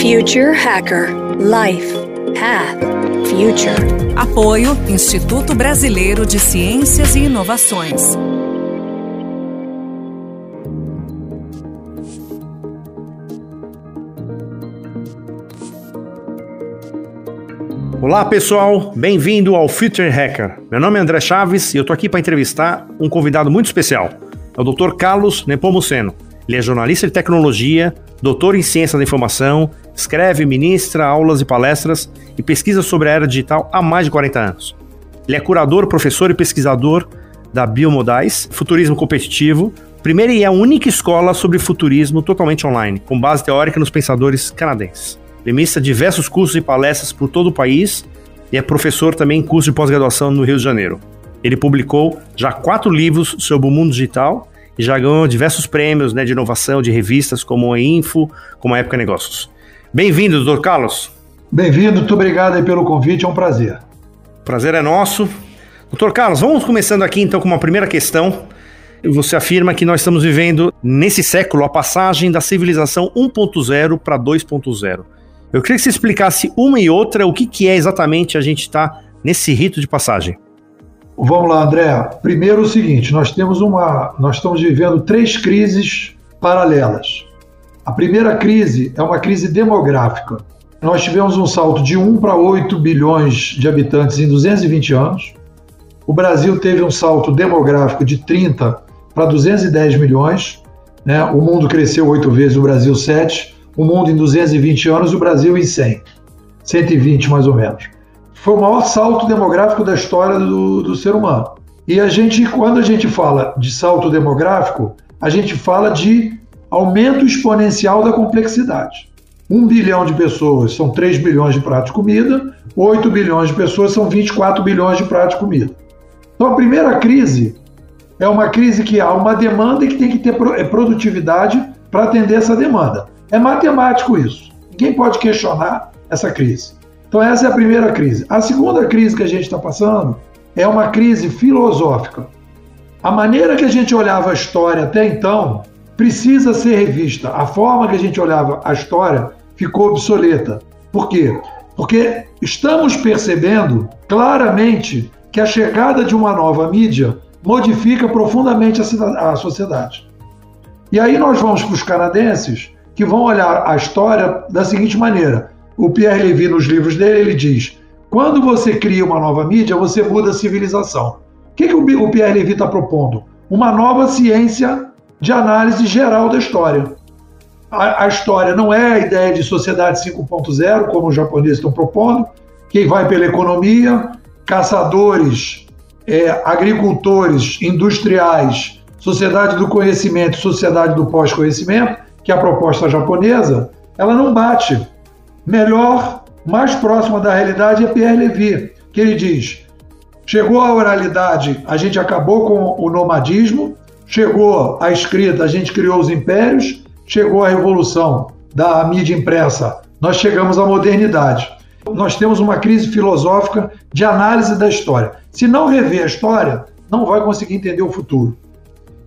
Future Hacker Life Path Future. Apoio Instituto Brasileiro de Ciências e Inovações. Olá pessoal, bem-vindo ao Future Hacker. Meu nome é André Chaves e eu tô aqui para entrevistar um convidado muito especial. É o Dr. Carlos Nepomuceno. Ele é jornalista de tecnologia, doutor em ciência da informação, escreve, ministra aulas e palestras e pesquisa sobre a era digital há mais de 40 anos. Ele é curador, professor e pesquisador da Biomodais, Futurismo Competitivo, primeira e a única escola sobre futurismo totalmente online, com base teórica nos pensadores canadenses. Ele ministra diversos cursos e palestras por todo o país e é professor também em curso de pós-graduação no Rio de Janeiro. Ele publicou já quatro livros sobre o mundo digital e já ganhou diversos prêmios né, de inovação de revistas como a Info, como a Época Negócios. Bem-vindo, doutor Carlos. Bem-vindo, muito obrigado pelo convite, é um prazer. Prazer é nosso. Doutor Carlos, vamos começando aqui então com uma primeira questão. Você afirma que nós estamos vivendo nesse século a passagem da civilização 1.0 para 2.0. Eu queria que você explicasse uma e outra o que, que é exatamente a gente estar tá nesse rito de passagem. Vamos lá, André. Primeiro o seguinte, nós temos uma, nós estamos vivendo três crises paralelas. A primeira crise é uma crise demográfica. Nós tivemos um salto de 1 para 8 bilhões de habitantes em 220 anos. O Brasil teve um salto demográfico de 30 para 210 milhões. Né? O mundo cresceu oito vezes, o Brasil sete o mundo em 220 anos o Brasil em 100, 120 mais ou menos. Foi o maior salto demográfico da história do, do ser humano. E a gente, quando a gente fala de salto demográfico, a gente fala de aumento exponencial da complexidade. Um bilhão de pessoas são 3 bilhões de pratos de comida, 8 bilhões de pessoas são 24 bilhões de pratos de comida. Então a primeira crise é uma crise que há uma demanda e que tem que ter é produtividade para atender essa demanda. É matemático isso. Ninguém pode questionar essa crise. Então, essa é a primeira crise. A segunda crise que a gente está passando é uma crise filosófica. A maneira que a gente olhava a história até então precisa ser revista. A forma que a gente olhava a história ficou obsoleta. Por quê? Porque estamos percebendo claramente que a chegada de uma nova mídia modifica profundamente a sociedade. E aí nós vamos para os canadenses que vão olhar a história da seguinte maneira. O Pierre Levy, nos livros dele, ele diz: quando você cria uma nova mídia, você muda a civilização. O que, que o Pierre Levy está propondo? Uma nova ciência de análise geral da história. A, a história não é a ideia de sociedade 5.0, como os japoneses estão propondo, quem vai pela economia, caçadores, é, agricultores, industriais, sociedade do conhecimento, sociedade do pós-conhecimento que a proposta japonesa, ela não bate. Melhor, mais próxima da realidade é Pierre Levy, que ele diz: chegou a oralidade, a gente acabou com o nomadismo, chegou a escrita, a gente criou os impérios, chegou a revolução da mídia impressa, nós chegamos à modernidade. Nós temos uma crise filosófica de análise da história. Se não rever a história, não vai conseguir entender o futuro.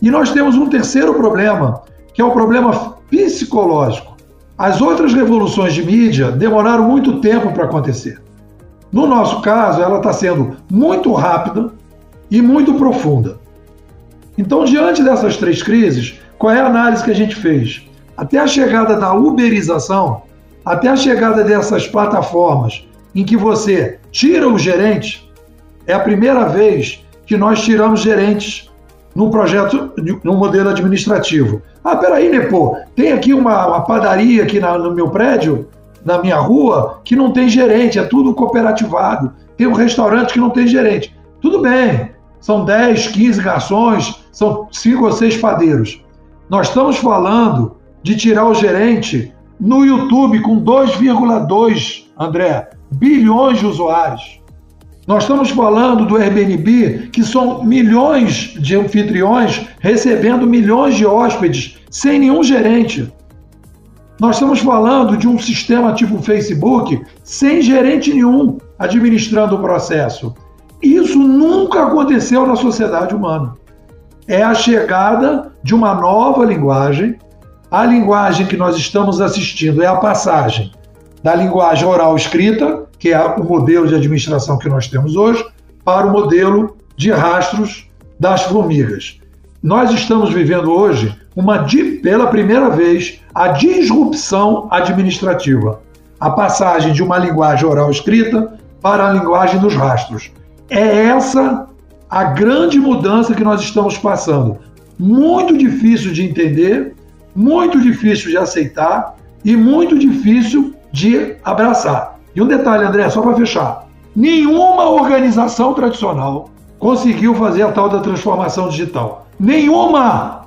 E nós temos um terceiro problema, que é o problema psicológico. As outras revoluções de mídia demoraram muito tempo para acontecer. No nosso caso, ela está sendo muito rápida e muito profunda. Então, diante dessas três crises, qual é a análise que a gente fez? Até a chegada da uberização, até a chegada dessas plataformas em que você tira o gerente, é a primeira vez que nós tiramos gerentes no projeto, no modelo administrativo. Ah, peraí, né, pô, tem aqui uma, uma padaria aqui na, no meu prédio, na minha rua, que não tem gerente, é tudo cooperativado. Tem um restaurante que não tem gerente. Tudo bem, são 10, 15 garçons, são 5 ou 6 padeiros. Nós estamos falando de tirar o gerente no YouTube com 2,2, André, bilhões de usuários. Nós estamos falando do Airbnb, que são milhões de anfitriões recebendo milhões de hóspedes sem nenhum gerente. Nós estamos falando de um sistema tipo Facebook sem gerente nenhum administrando o processo. Isso nunca aconteceu na sociedade humana. É a chegada de uma nova linguagem. A linguagem que nós estamos assistindo é a passagem da linguagem oral escrita, que é o modelo de administração que nós temos hoje, para o modelo de rastros das formigas. Nós estamos vivendo hoje uma pela primeira vez a disrupção administrativa, a passagem de uma linguagem oral escrita para a linguagem dos rastros. É essa a grande mudança que nós estamos passando. Muito difícil de entender, muito difícil de aceitar e muito difícil de abraçar. E um detalhe, André, só para fechar: nenhuma organização tradicional conseguiu fazer a tal da transformação digital. Nenhuma!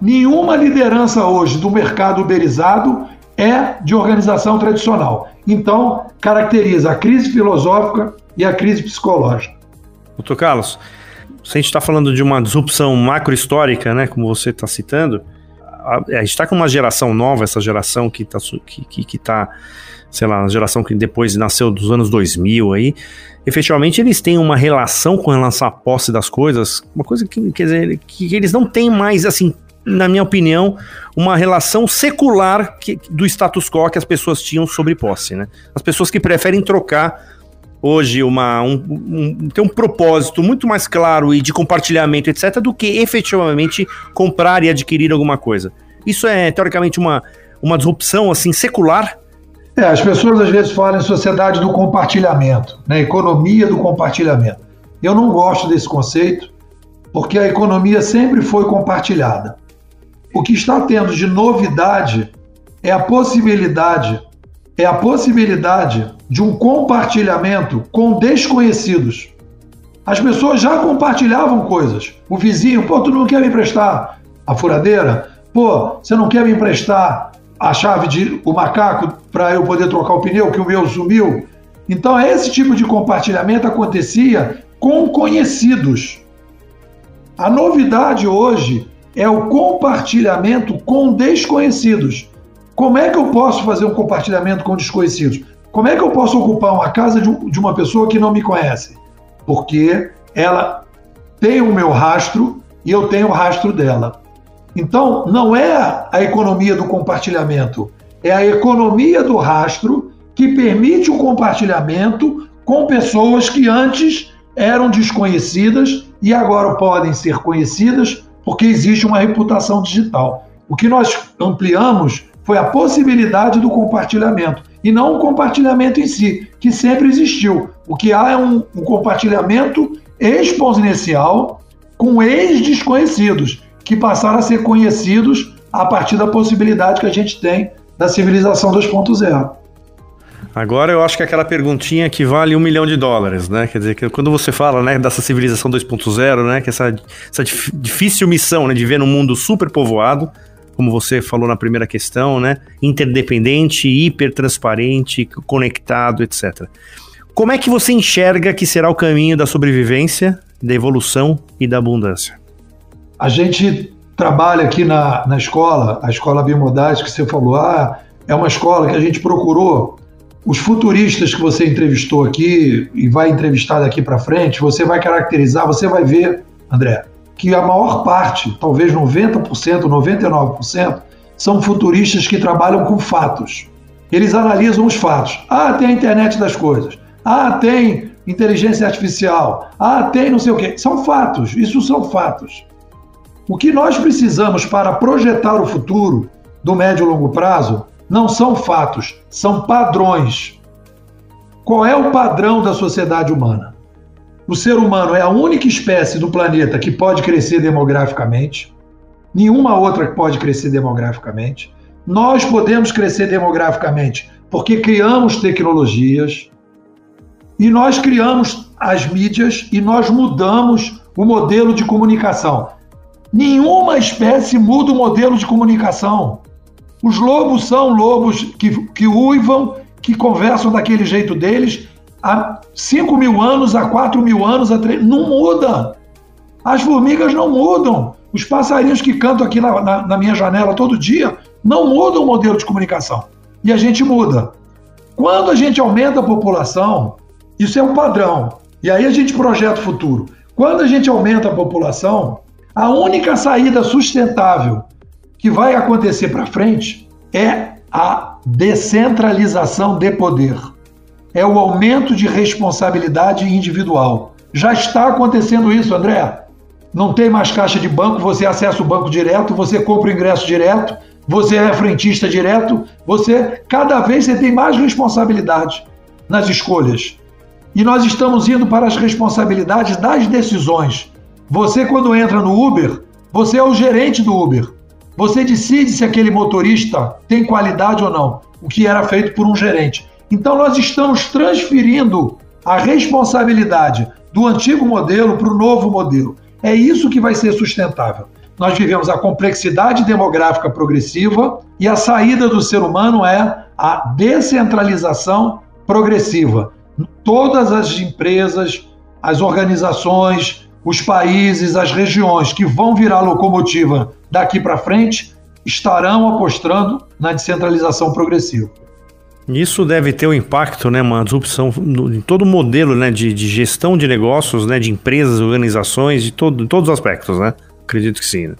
Nenhuma liderança hoje do mercado uberizado é de organização tradicional. Então, caracteriza a crise filosófica e a crise psicológica. Doutor Carlos, se a gente está falando de uma disrupção macrohistórica, né, como você está citando, a, a gente está com uma geração nova, essa geração que está, que, que, que tá, sei lá, a geração que depois nasceu dos anos 2000 aí, efetivamente eles têm uma relação com relação à posse das coisas, uma coisa que, quer dizer, que eles não têm mais, assim, na minha opinião, uma relação secular que, do status quo que as pessoas tinham sobre posse, né? As pessoas que preferem trocar hoje uma, um, um, ter um propósito muito mais claro e de compartilhamento, etc., do que efetivamente comprar e adquirir alguma coisa. Isso é, teoricamente, uma, uma disrupção assim secular? É, as pessoas às vezes falam em sociedade do compartilhamento, né? economia do compartilhamento. Eu não gosto desse conceito, porque a economia sempre foi compartilhada. O que está tendo de novidade é a possibilidade é a possibilidade de um compartilhamento com desconhecidos. As pessoas já compartilhavam coisas. O vizinho, pô, tu não quer me emprestar a furadeira? Pô, você não quer me emprestar a chave de o macaco para eu poder trocar o pneu que o meu sumiu? Então, esse tipo de compartilhamento acontecia com conhecidos. A novidade hoje é o compartilhamento com desconhecidos. Como é que eu posso fazer um compartilhamento com desconhecidos? Como é que eu posso ocupar uma casa de uma pessoa que não me conhece? Porque ela tem o meu rastro e eu tenho o rastro dela. Então, não é a economia do compartilhamento, é a economia do rastro que permite o compartilhamento com pessoas que antes eram desconhecidas e agora podem ser conhecidas porque existe uma reputação digital. O que nós ampliamos foi a possibilidade do compartilhamento e não o compartilhamento em si, que sempre existiu. O que há é um, um compartilhamento exponencial com ex-desconhecidos, que passaram a ser conhecidos a partir da possibilidade que a gente tem da civilização 2.0. Agora eu acho que aquela perguntinha que vale um milhão de dólares, né? Quer dizer, que quando você fala né, dessa civilização 2.0, né? Que essa, essa difícil missão né, de ver um mundo super povoado, como você falou na primeira questão, né? Interdependente, hipertransparente, conectado, etc. Como é que você enxerga que será o caminho da sobrevivência, da evolução e da abundância? A gente trabalha aqui na, na escola, a escola Biomodais, que você falou, ah, é uma escola que a gente procurou os futuristas que você entrevistou aqui e vai entrevistar daqui para frente, você vai caracterizar, você vai ver, André, que a maior parte, talvez 90%, 99%, são futuristas que trabalham com fatos. Eles analisam os fatos. Ah, tem a internet das coisas. Ah, tem inteligência artificial. Ah, tem não sei o quê. São fatos, isso são fatos. O que nós precisamos para projetar o futuro do médio e longo prazo não são fatos, são padrões. Qual é o padrão da sociedade humana? O ser humano é a única espécie do planeta que pode crescer demograficamente. Nenhuma outra pode crescer demograficamente. Nós podemos crescer demograficamente porque criamos tecnologias e nós criamos as mídias e nós mudamos o modelo de comunicação. Nenhuma espécie muda o modelo de comunicação. Os lobos são lobos que, que uivam, que conversam daquele jeito deles, há 5 mil anos, há 4 mil anos, há 3... não muda. As formigas não mudam. Os passarinhos que cantam aqui na, na, na minha janela todo dia não mudam o modelo de comunicação. E a gente muda. Quando a gente aumenta a população, isso é um padrão. E aí a gente projeta o futuro. Quando a gente aumenta a população, a única saída sustentável que vai acontecer para frente é a descentralização de poder. É o aumento de responsabilidade individual. Já está acontecendo isso, André. Não tem mais caixa de banco, você acessa o banco direto, você compra o ingresso direto, você é frentista direto, você cada vez você tem mais responsabilidade nas escolhas. E nós estamos indo para as responsabilidades das decisões. Você quando entra no Uber, você é o gerente do Uber. Você decide se aquele motorista tem qualidade ou não, o que era feito por um gerente. Então nós estamos transferindo a responsabilidade do antigo modelo para o novo modelo. É isso que vai ser sustentável. Nós vivemos a complexidade demográfica progressiva e a saída do ser humano é a descentralização progressiva. Todas as empresas, as organizações, os países, as regiões que vão virar locomotiva daqui para frente estarão apostando na descentralização progressiva. Isso deve ter um impacto, né, uma disrupção em todo o modelo né, de, de, gestão de negócios, né, de empresas, organizações, de todo, todos os aspectos, né? Acredito que sim. Né?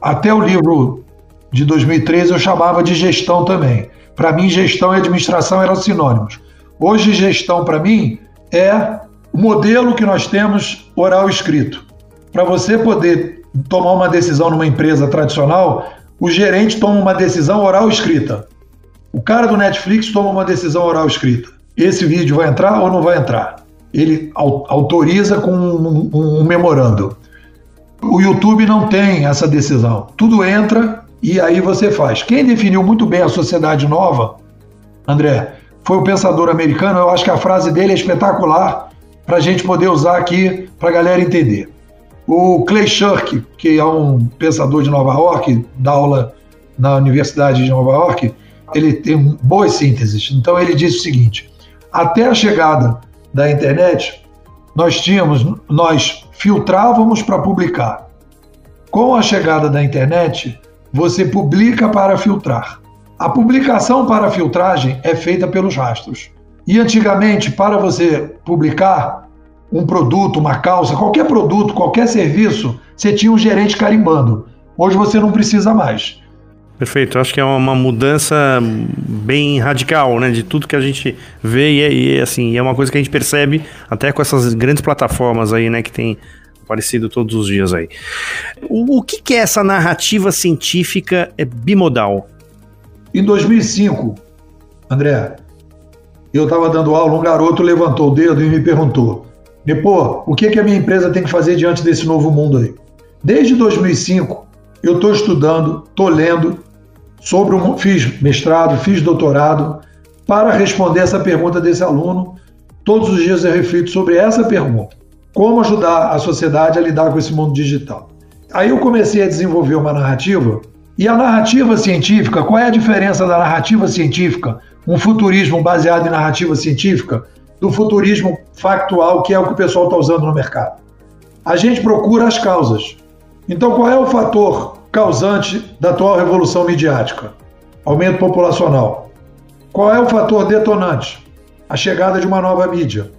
Até o livro de 2013 eu chamava de gestão também. Para mim, gestão e administração eram sinônimos. Hoje, gestão para mim é modelo que nós temos oral escrito. Para você poder tomar uma decisão numa empresa tradicional, o gerente toma uma decisão oral escrita. O cara do Netflix toma uma decisão oral escrita. Esse vídeo vai entrar ou não vai entrar? Ele autoriza com um, um, um memorando. O YouTube não tem essa decisão. Tudo entra e aí você faz. Quem definiu muito bem a sociedade nova, André, foi o pensador americano. Eu acho que a frase dele é espetacular para a gente poder usar aqui para a galera entender. O Clay Shirk, que é um pensador de Nova York, dá aula na Universidade de Nova York, ele tem boas sínteses. Então ele diz o seguinte: até a chegada da internet, nós tínhamos, nós filtrávamos para publicar. Com a chegada da internet, você publica para filtrar. A publicação para filtragem é feita pelos rastros. E antigamente, para você publicar um produto, uma calça, qualquer produto, qualquer serviço, você tinha um gerente carimbando. Hoje você não precisa mais. Perfeito, acho que é uma mudança bem radical, né, de tudo que a gente vê e, é, e é, assim, é uma coisa que a gente percebe até com essas grandes plataformas aí, né, que tem aparecido todos os dias aí. O, o que, que é essa narrativa científica bimodal? Em 2005, André, eu estava dando aula, um garoto levantou o dedo e me perguntou: Nepô, o que, que a minha empresa tem que fazer diante desse novo mundo aí? Desde 2005, eu estou estudando, estou lendo sobre um, fiz mestrado, fiz doutorado para responder essa pergunta desse aluno. Todos os dias eu reflito sobre essa pergunta: como ajudar a sociedade a lidar com esse mundo digital? Aí eu comecei a desenvolver uma narrativa e a narrativa científica, qual é a diferença da narrativa científica um futurismo baseado em narrativa científica do futurismo factual, que é o que o pessoal está usando no mercado. A gente procura as causas. Então, qual é o fator causante da atual revolução midiática? Aumento populacional. Qual é o fator detonante? A chegada de uma nova mídia.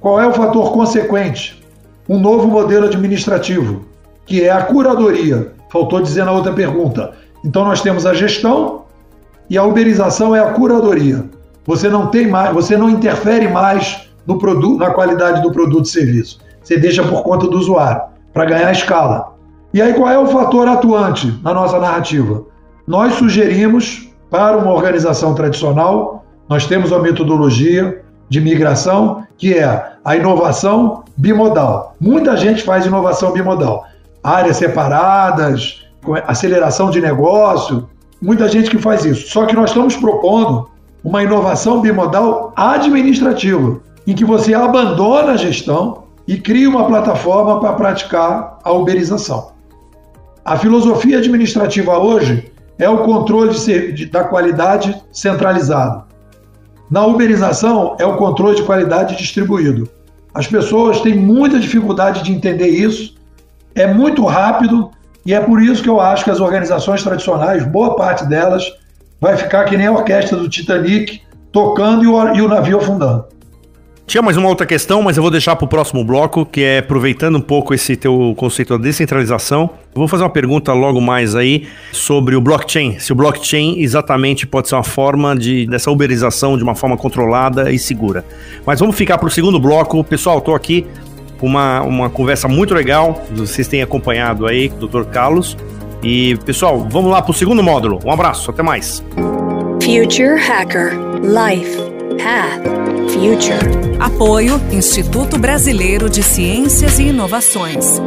Qual é o fator consequente? Um novo modelo administrativo, que é a curadoria. Faltou dizer na outra pergunta. Então, nós temos a gestão, e a uberização é a curadoria. Você não tem mais, você não interfere mais no produto, na qualidade do produto e serviço. Você deixa por conta do usuário para ganhar escala. E aí qual é o fator atuante na nossa narrativa? Nós sugerimos para uma organização tradicional, nós temos uma metodologia de migração que é a inovação bimodal. Muita gente faz inovação bimodal. Áreas separadas, aceleração de negócio, muita gente que faz isso. Só que nós estamos propondo uma inovação bimodal administrativa, em que você abandona a gestão e cria uma plataforma para praticar a uberização. A filosofia administrativa hoje é o controle da qualidade centralizado. Na uberização é o controle de qualidade distribuído. As pessoas têm muita dificuldade de entender isso. É muito rápido e é por isso que eu acho que as organizações tradicionais, boa parte delas, vai ficar que nem a orquestra do Titanic, tocando e o, e o navio afundando. Tinha mais uma outra questão, mas eu vou deixar para o próximo bloco, que é aproveitando um pouco esse teu conceito da descentralização. Vou fazer uma pergunta logo mais aí sobre o blockchain. Se o blockchain exatamente pode ser uma forma de, dessa uberização de uma forma controlada e segura. Mas vamos ficar para o segundo bloco. Pessoal, estou aqui uma, uma conversa muito legal. Vocês têm acompanhado aí, Dr. Carlos. E, pessoal, vamos lá para o segundo módulo. Um abraço, até mais. Future Hacker Life Path Future. Apoio Instituto Brasileiro de Ciências e Inovações.